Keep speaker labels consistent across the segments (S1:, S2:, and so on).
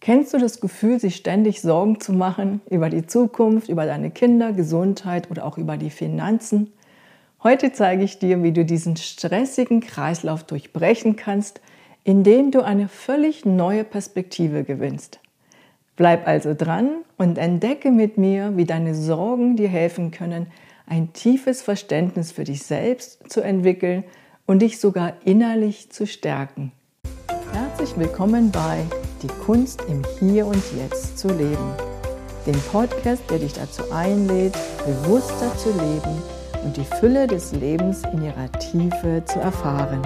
S1: Kennst du das Gefühl, sich ständig Sorgen zu machen über die Zukunft, über deine Kinder, Gesundheit oder auch über die Finanzen? Heute zeige ich dir, wie du diesen stressigen Kreislauf durchbrechen kannst, indem du eine völlig neue Perspektive gewinnst. Bleib also dran und entdecke mit mir, wie deine Sorgen dir helfen können, ein tiefes Verständnis für dich selbst zu entwickeln und dich sogar innerlich zu stärken. Herzlich willkommen bei Die Kunst im Hier und Jetzt zu leben, dem Podcast, der dich dazu einlädt, bewusster zu leben und die Fülle des Lebens in ihrer Tiefe zu erfahren.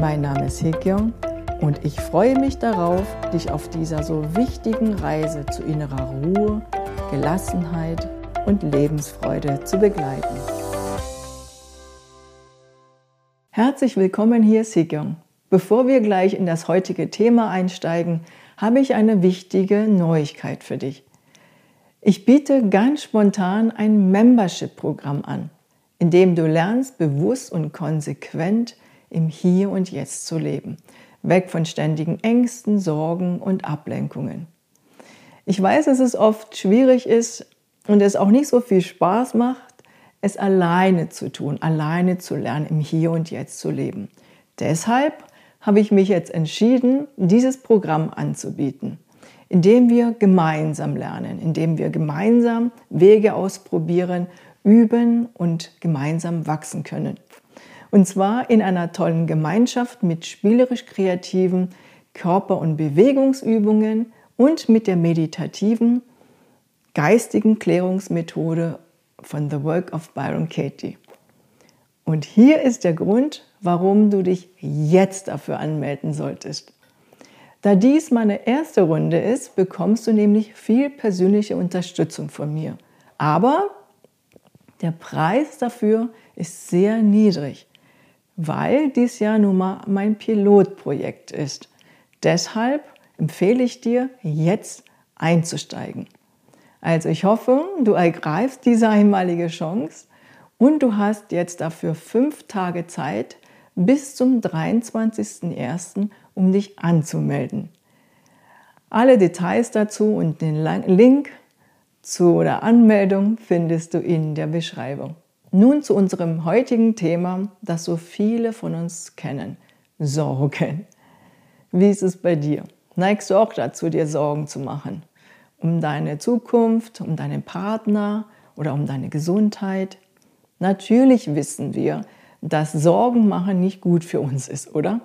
S1: Mein Name ist Hekyong und ich freue mich darauf, dich auf dieser so wichtigen Reise zu innerer Ruhe, Gelassenheit und Lebensfreude zu begleiten. Herzlich willkommen hier, Sikyong. Bevor wir gleich in das heutige Thema einsteigen, habe ich eine wichtige Neuigkeit für dich. Ich biete ganz spontan ein Membership-Programm an, in dem du lernst, bewusst und konsequent im Hier und Jetzt zu leben, weg von ständigen Ängsten, Sorgen und Ablenkungen. Ich weiß, dass es oft schwierig ist und es auch nicht so viel Spaß macht, es alleine zu tun, alleine zu lernen, im Hier und Jetzt zu leben. Deshalb habe ich mich jetzt entschieden, dieses Programm anzubieten, indem wir gemeinsam lernen, indem wir gemeinsam Wege ausprobieren, üben und gemeinsam wachsen können. Und zwar in einer tollen Gemeinschaft mit spielerisch kreativen Körper- und Bewegungsübungen und mit der meditativen geistigen Klärungsmethode von The Work of Byron Katie. Und hier ist der Grund, warum du dich jetzt dafür anmelden solltest. Da dies meine erste Runde ist, bekommst du nämlich viel persönliche Unterstützung von mir. Aber der Preis dafür ist sehr niedrig, weil dies ja nun mal mein Pilotprojekt ist. Deshalb empfehle ich dir, jetzt einzusteigen. Also ich hoffe, du ergreifst diese einmalige Chance und du hast jetzt dafür fünf Tage Zeit bis zum 23.01., um dich anzumelden. Alle Details dazu und den Link zu der Anmeldung findest du in der Beschreibung. Nun zu unserem heutigen Thema, das so viele von uns kennen. Sorgen. Wie ist es bei dir? Neigst du auch dazu, dir Sorgen zu machen? um deine Zukunft, um deinen Partner oder um deine Gesundheit. Natürlich wissen wir, dass Sorgen machen nicht gut für uns ist, oder?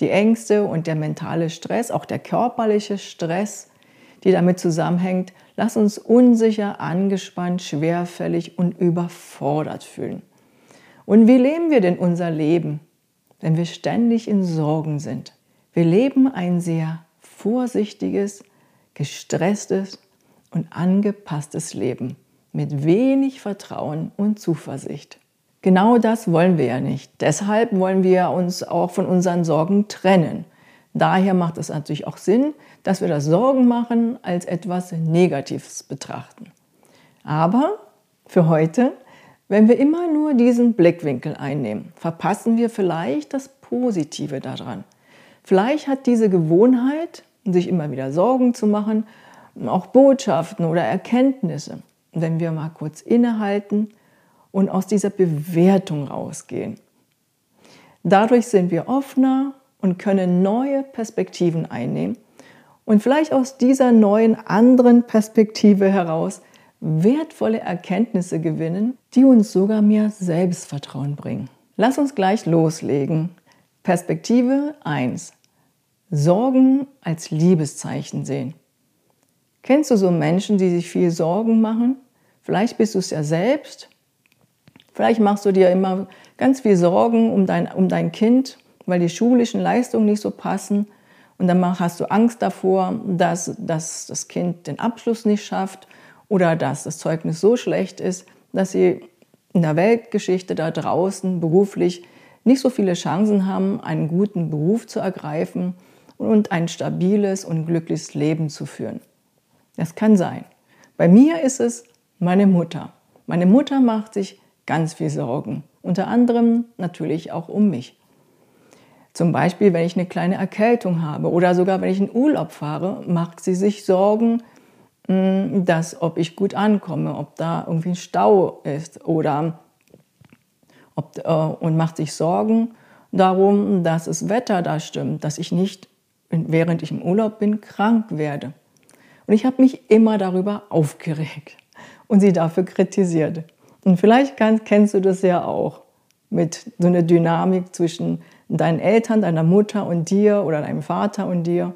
S1: Die Ängste und der mentale Stress, auch der körperliche Stress, die damit zusammenhängt, lass uns unsicher, angespannt, schwerfällig und überfordert fühlen. Und wie leben wir denn unser Leben, wenn wir ständig in Sorgen sind? Wir leben ein sehr vorsichtiges, gestresstes und angepasstes Leben mit wenig Vertrauen und Zuversicht. Genau das wollen wir ja nicht. Deshalb wollen wir uns auch von unseren Sorgen trennen. Daher macht es natürlich auch Sinn, dass wir das Sorgen machen als etwas Negatives betrachten. Aber für heute, wenn wir immer nur diesen Blickwinkel einnehmen, verpassen wir vielleicht das Positive daran. Vielleicht hat diese Gewohnheit sich immer wieder Sorgen zu machen, auch Botschaften oder Erkenntnisse. Wenn wir mal kurz innehalten und aus dieser Bewertung rausgehen. Dadurch sind wir offener und können neue Perspektiven einnehmen und vielleicht aus dieser neuen anderen Perspektive heraus wertvolle Erkenntnisse gewinnen, die uns sogar mehr Selbstvertrauen bringen. Lass uns gleich loslegen. Perspektive 1. Sorgen als Liebeszeichen sehen. Kennst du so Menschen, die sich viel Sorgen machen? Vielleicht bist du es ja selbst. Vielleicht machst du dir immer ganz viel Sorgen um dein, um dein Kind, weil die schulischen Leistungen nicht so passen. Und dann hast du Angst davor, dass, dass das Kind den Abschluss nicht schafft oder dass das Zeugnis so schlecht ist, dass sie in der Weltgeschichte da draußen beruflich nicht so viele Chancen haben, einen guten Beruf zu ergreifen und ein stabiles und glückliches Leben zu führen. Das kann sein. Bei mir ist es meine Mutter. Meine Mutter macht sich ganz viel Sorgen, unter anderem natürlich auch um mich. Zum Beispiel, wenn ich eine kleine Erkältung habe oder sogar wenn ich in Urlaub fahre, macht sie sich Sorgen, hm, dass ob ich gut ankomme, ob da irgendwie ein Stau ist oder ob, äh, und macht sich Sorgen darum, dass das Wetter da stimmt, dass ich nicht, während ich im Urlaub bin, krank werde. Und ich habe mich immer darüber aufgeregt und sie dafür kritisiert. Und vielleicht kann, kennst du das ja auch mit so einer Dynamik zwischen deinen Eltern, deiner Mutter und dir oder deinem Vater und dir.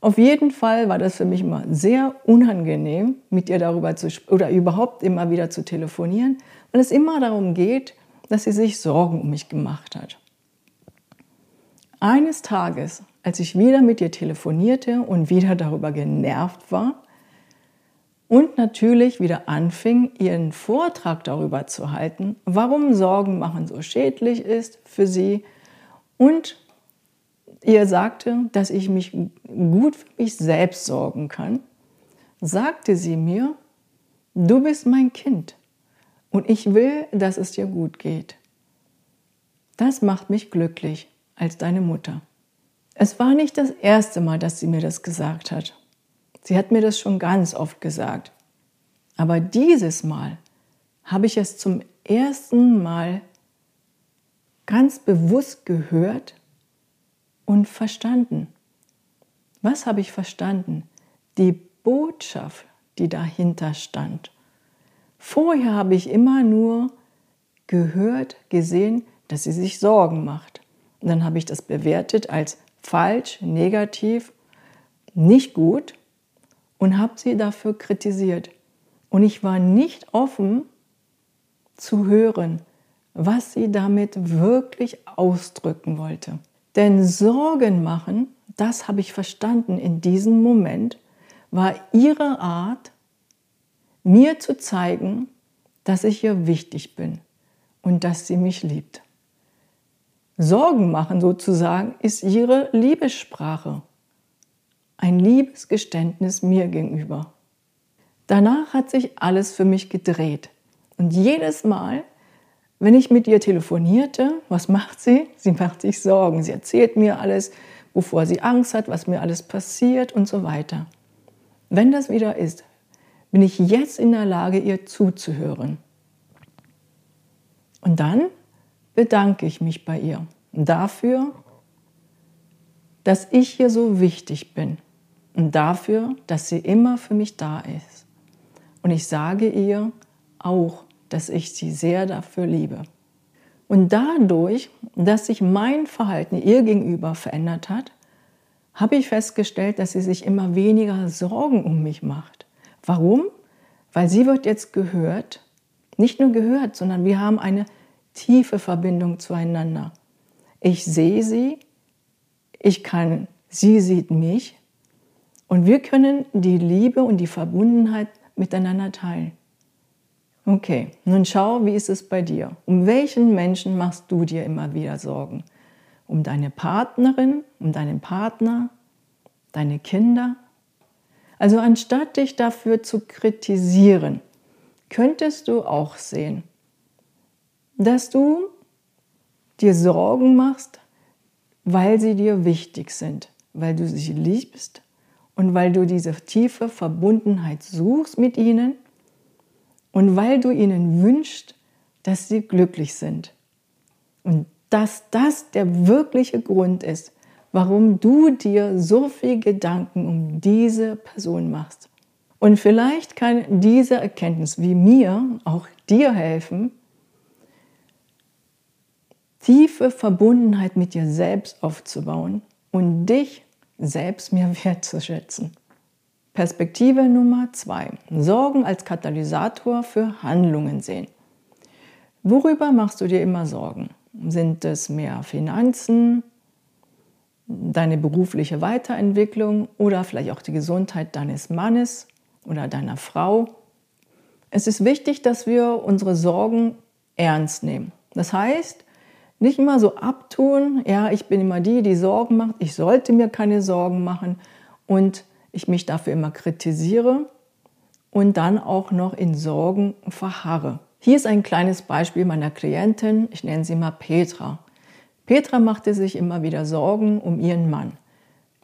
S1: Auf jeden Fall war das für mich immer sehr unangenehm, mit ihr darüber zu oder überhaupt immer wieder zu telefonieren, weil es immer darum geht, dass sie sich Sorgen um mich gemacht hat. Eines Tages, als ich wieder mit ihr telefonierte und wieder darüber genervt war und natürlich wieder anfing, ihren Vortrag darüber zu halten, warum Sorgen machen so schädlich ist für sie und ihr sagte, dass ich mich gut für mich selbst sorgen kann, sagte sie mir, du bist mein Kind und ich will, dass es dir gut geht. Das macht mich glücklich als deine Mutter. Es war nicht das erste Mal, dass sie mir das gesagt hat. Sie hat mir das schon ganz oft gesagt. Aber dieses Mal habe ich es zum ersten Mal ganz bewusst gehört und verstanden. Was habe ich verstanden? Die Botschaft, die dahinter stand. Vorher habe ich immer nur gehört, gesehen, dass sie sich Sorgen macht. Und dann habe ich das bewertet als falsch, negativ, nicht gut und habe sie dafür kritisiert. Und ich war nicht offen zu hören, was sie damit wirklich ausdrücken wollte. Denn Sorgen machen, das habe ich verstanden in diesem Moment, war ihre Art, mir zu zeigen, dass ich ihr wichtig bin und dass sie mich liebt. Sorgen machen sozusagen ist ihre Liebessprache, ein Liebesgeständnis mir gegenüber. Danach hat sich alles für mich gedreht. Und jedes Mal, wenn ich mit ihr telefonierte, was macht sie? Sie macht sich Sorgen. Sie erzählt mir alles, wovor sie Angst hat, was mir alles passiert und so weiter. Wenn das wieder ist, bin ich jetzt in der Lage, ihr zuzuhören. Und dann bedanke ich mich bei ihr dafür, dass ich hier so wichtig bin und dafür, dass sie immer für mich da ist. Und ich sage ihr auch, dass ich sie sehr dafür liebe. Und dadurch, dass sich mein Verhalten ihr gegenüber verändert hat, habe ich festgestellt, dass sie sich immer weniger Sorgen um mich macht. Warum? Weil sie wird jetzt gehört, nicht nur gehört, sondern wir haben eine tiefe Verbindung zueinander. Ich sehe sie, ich kann, sie sieht mich und wir können die Liebe und die Verbundenheit miteinander teilen. Okay, nun schau, wie ist es bei dir? Um welchen Menschen machst du dir immer wieder Sorgen? Um deine Partnerin, um deinen Partner, deine Kinder? Also anstatt dich dafür zu kritisieren, könntest du auch sehen, dass du dir Sorgen machst, weil sie dir wichtig sind, weil du sie liebst und weil du diese tiefe Verbundenheit suchst mit ihnen und weil du ihnen wünschst, dass sie glücklich sind. Und dass das der wirkliche Grund ist, warum du dir so viel Gedanken um diese Person machst. Und vielleicht kann diese Erkenntnis wie mir auch dir helfen, tiefe Verbundenheit mit dir selbst aufzubauen und dich selbst mehr wertzuschätzen. Perspektive Nummer zwei: Sorgen als Katalysator für Handlungen sehen. Worüber machst du dir immer Sorgen? Sind es mehr Finanzen, deine berufliche Weiterentwicklung oder vielleicht auch die Gesundheit deines Mannes oder deiner Frau? Es ist wichtig, dass wir unsere Sorgen ernst nehmen. Das heißt, nicht immer so abtun, ja, ich bin immer die, die Sorgen macht, ich sollte mir keine Sorgen machen und ich mich dafür immer kritisiere und dann auch noch in Sorgen verharre. Hier ist ein kleines Beispiel meiner Klientin, ich nenne sie mal Petra. Petra machte sich immer wieder Sorgen um ihren Mann.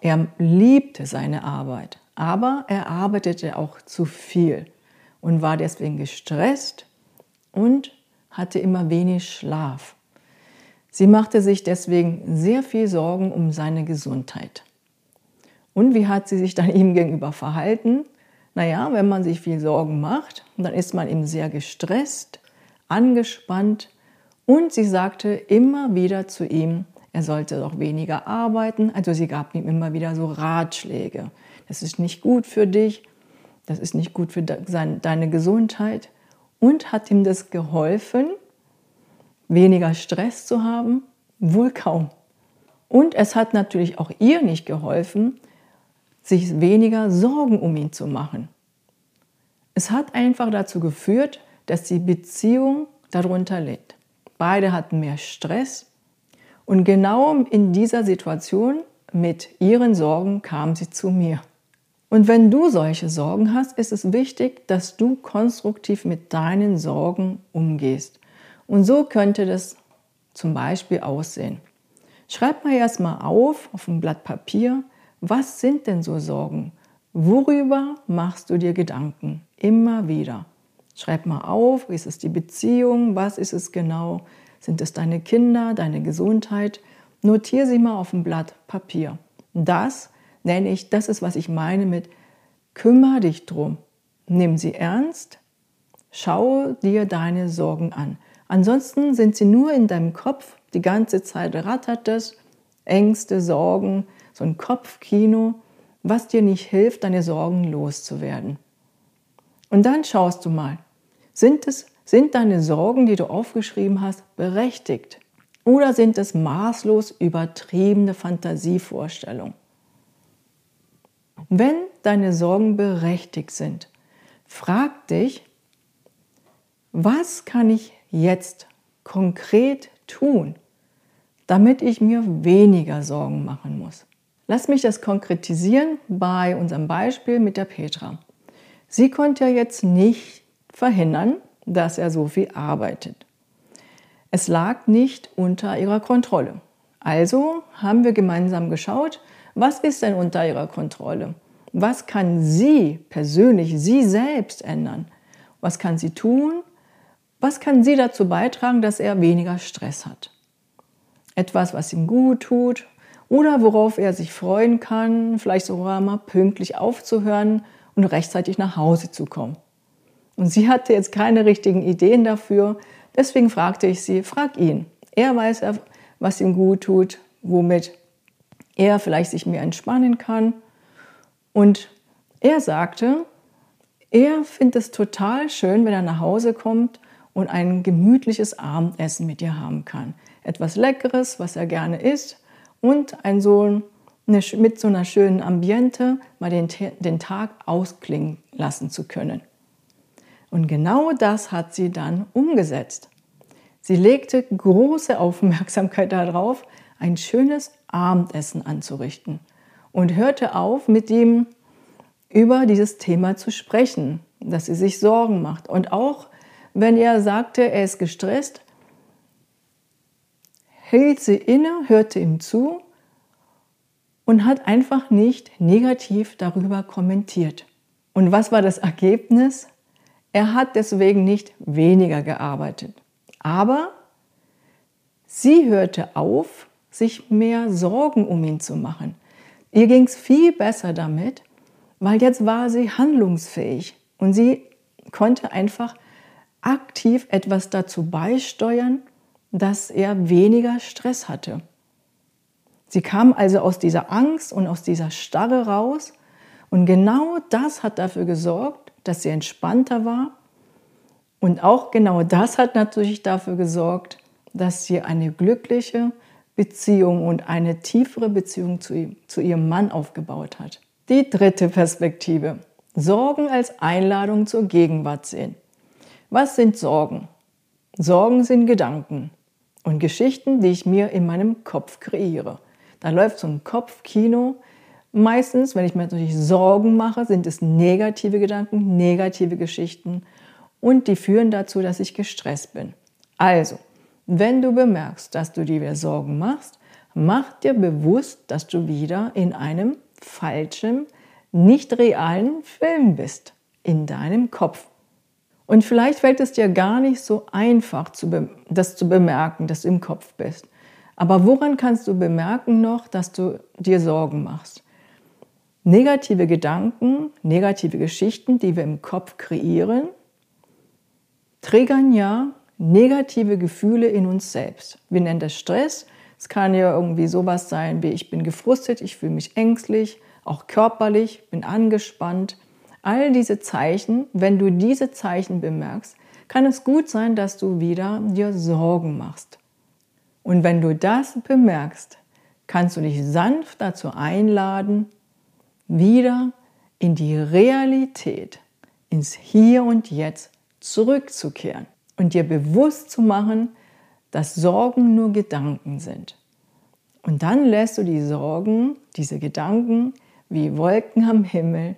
S1: Er liebte seine Arbeit, aber er arbeitete auch zu viel und war deswegen gestresst und hatte immer wenig Schlaf. Sie machte sich deswegen sehr viel Sorgen um seine Gesundheit. Und wie hat sie sich dann ihm gegenüber verhalten? Naja, wenn man sich viel Sorgen macht, dann ist man eben sehr gestresst, angespannt und sie sagte immer wieder zu ihm, er sollte doch weniger arbeiten. Also sie gab ihm immer wieder so Ratschläge. Das ist nicht gut für dich, das ist nicht gut für deine Gesundheit und hat ihm das geholfen, weniger Stress zu haben? Wohl kaum. Und es hat natürlich auch ihr nicht geholfen, sich weniger Sorgen um ihn zu machen. Es hat einfach dazu geführt, dass die Beziehung darunter litt. Beide hatten mehr Stress und genau in dieser Situation mit ihren Sorgen kam sie zu mir. Und wenn du solche Sorgen hast, ist es wichtig, dass du konstruktiv mit deinen Sorgen umgehst. Und so könnte das zum Beispiel aussehen. Schreib mal erstmal auf, auf ein Blatt Papier, was sind denn so Sorgen? Worüber machst du dir Gedanken? Immer wieder. Schreib mal auf, wie ist es die Beziehung, was ist es genau? Sind es deine Kinder, deine Gesundheit? Notiere sie mal auf ein Blatt Papier. Das nenne ich, das ist, was ich meine mit kümmere dich drum. Nimm sie ernst, schau dir deine Sorgen an. Ansonsten sind sie nur in deinem Kopf, die ganze Zeit rattert es, Ängste, Sorgen, so ein Kopfkino, was dir nicht hilft, deine Sorgen loszuwerden. Und dann schaust du mal, sind, es, sind deine Sorgen, die du aufgeschrieben hast, berechtigt? Oder sind es maßlos übertriebene Fantasievorstellungen? Wenn deine Sorgen berechtigt sind, frag dich, was kann ich jetzt konkret tun, damit ich mir weniger Sorgen machen muss? Lass mich das konkretisieren bei unserem Beispiel mit der Petra. Sie konnte ja jetzt nicht verhindern, dass er so viel arbeitet. Es lag nicht unter ihrer Kontrolle. Also haben wir gemeinsam geschaut, was ist denn unter ihrer Kontrolle? Was kann sie persönlich, sie selbst ändern? Was kann sie tun? Was kann sie dazu beitragen, dass er weniger Stress hat? Etwas, was ihm gut tut oder worauf er sich freuen kann, vielleicht sogar mal pünktlich aufzuhören und rechtzeitig nach Hause zu kommen. Und sie hatte jetzt keine richtigen Ideen dafür, deswegen fragte ich sie, frag ihn. Er weiß, was ihm gut tut, womit er vielleicht sich mehr entspannen kann. Und er sagte, er findet es total schön, wenn er nach Hause kommt und ein gemütliches Abendessen mit dir haben kann. Etwas Leckeres, was er gerne isst und ein so eine, mit so einer schönen Ambiente mal den, den Tag ausklingen lassen zu können. Und genau das hat sie dann umgesetzt. Sie legte große Aufmerksamkeit darauf, ein schönes Abendessen anzurichten und hörte auf, mit ihm über dieses Thema zu sprechen, dass sie sich Sorgen macht. Und auch wenn er sagte, er ist gestresst, hielt sie inne, hörte ihm zu und hat einfach nicht negativ darüber kommentiert. Und was war das Ergebnis? Er hat deswegen nicht weniger gearbeitet. Aber sie hörte auf, sich mehr Sorgen um ihn zu machen. Ihr ging es viel besser damit, weil jetzt war sie handlungsfähig und sie konnte einfach aktiv etwas dazu beisteuern, dass er weniger Stress hatte. Sie kam also aus dieser Angst und aus dieser Starre raus und genau das hat dafür gesorgt, dass sie entspannter war und auch genau das hat natürlich dafür gesorgt, dass sie eine glückliche Beziehung und eine tiefere Beziehung zu, ihm, zu ihrem Mann aufgebaut hat. Die dritte Perspektive. Sorgen als Einladung zur Gegenwart sehen. Was sind Sorgen? Sorgen sind Gedanken und Geschichten, die ich mir in meinem Kopf kreiere. Da läuft so ein Kopfkino. Meistens, wenn ich mir natürlich Sorgen mache, sind es negative Gedanken, negative Geschichten und die führen dazu, dass ich gestresst bin. Also, Wenn du bemerkst, dass du dir Sorgen machst, mach dir bewusst, dass du wieder in einem falschen, nicht realen Film bist, in deinem Kopf. Und vielleicht fällt es dir gar nicht so einfach, das zu bemerken, dass du im Kopf bist. Aber woran kannst du bemerken noch, dass du dir Sorgen machst? Negative Gedanken, negative Geschichten, die wir im Kopf kreieren, triggern ja negative Gefühle in uns selbst. Wir nennen das Stress. Es kann ja irgendwie sowas sein wie ich bin gefrustet, ich fühle mich ängstlich, auch körperlich, bin angespannt. All diese Zeichen, wenn du diese Zeichen bemerkst, kann es gut sein, dass du wieder dir Sorgen machst. Und wenn du das bemerkst, kannst du dich sanft dazu einladen, wieder in die Realität, ins Hier und Jetzt zurückzukehren und dir bewusst zu machen, dass Sorgen nur Gedanken sind. Und dann lässt du die Sorgen, diese Gedanken wie Wolken am Himmel,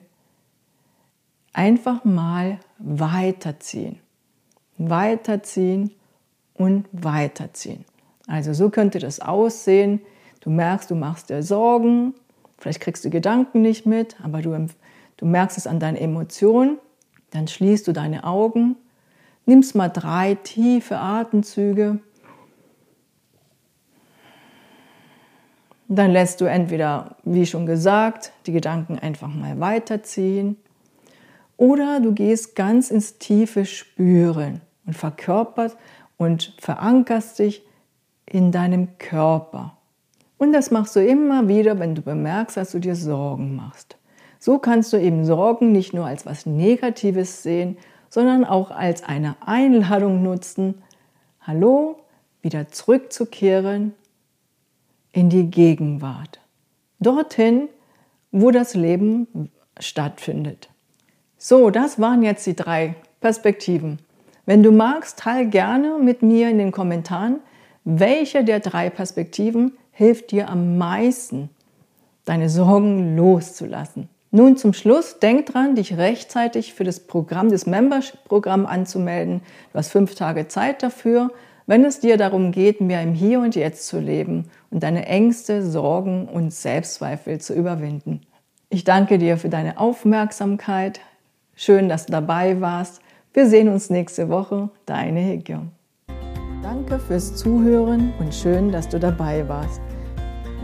S1: einfach mal weiterziehen. Weiterziehen und weiterziehen. Also so könnte das aussehen. Du merkst, du machst dir Sorgen, vielleicht kriegst du Gedanken nicht mit, aber du, du merkst es an deinen Emotionen. Dann schließt du deine Augen Nimmst mal drei tiefe Atemzüge. Dann lässt du entweder, wie schon gesagt, die Gedanken einfach mal weiterziehen oder du gehst ganz ins tiefe Spüren und verkörperst und verankerst dich in deinem Körper. Und das machst du immer wieder, wenn du bemerkst, dass du dir Sorgen machst. So kannst du eben Sorgen nicht nur als was Negatives sehen, sondern auch als eine Einladung nutzen, hallo, wieder zurückzukehren in die Gegenwart. Dorthin, wo das Leben stattfindet. So, das waren jetzt die drei Perspektiven. Wenn du magst, teil gerne mit mir in den Kommentaren, welche der drei Perspektiven hilft dir am meisten, deine Sorgen loszulassen. Nun zum Schluss, denk dran, dich rechtzeitig für das Programm, das Membership-Programm anzumelden. Du hast fünf Tage Zeit dafür, wenn es dir darum geht, mehr im Hier und Jetzt zu leben und deine Ängste, Sorgen und Selbstzweifel zu überwinden. Ich danke dir für deine Aufmerksamkeit. Schön, dass du dabei warst. Wir sehen uns nächste Woche. Deine Hegyo. Danke fürs Zuhören und schön, dass du dabei warst.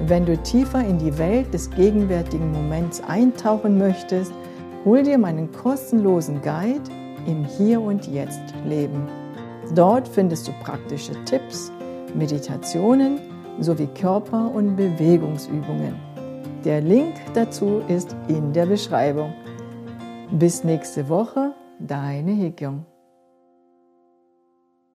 S1: Wenn du tiefer in die Welt des gegenwärtigen Moments eintauchen möchtest, hol dir meinen kostenlosen Guide im Hier und Jetzt Leben. Dort findest du praktische Tipps, Meditationen sowie Körper- und Bewegungsübungen. Der Link dazu ist in der Beschreibung. Bis nächste Woche, deine Hekyung.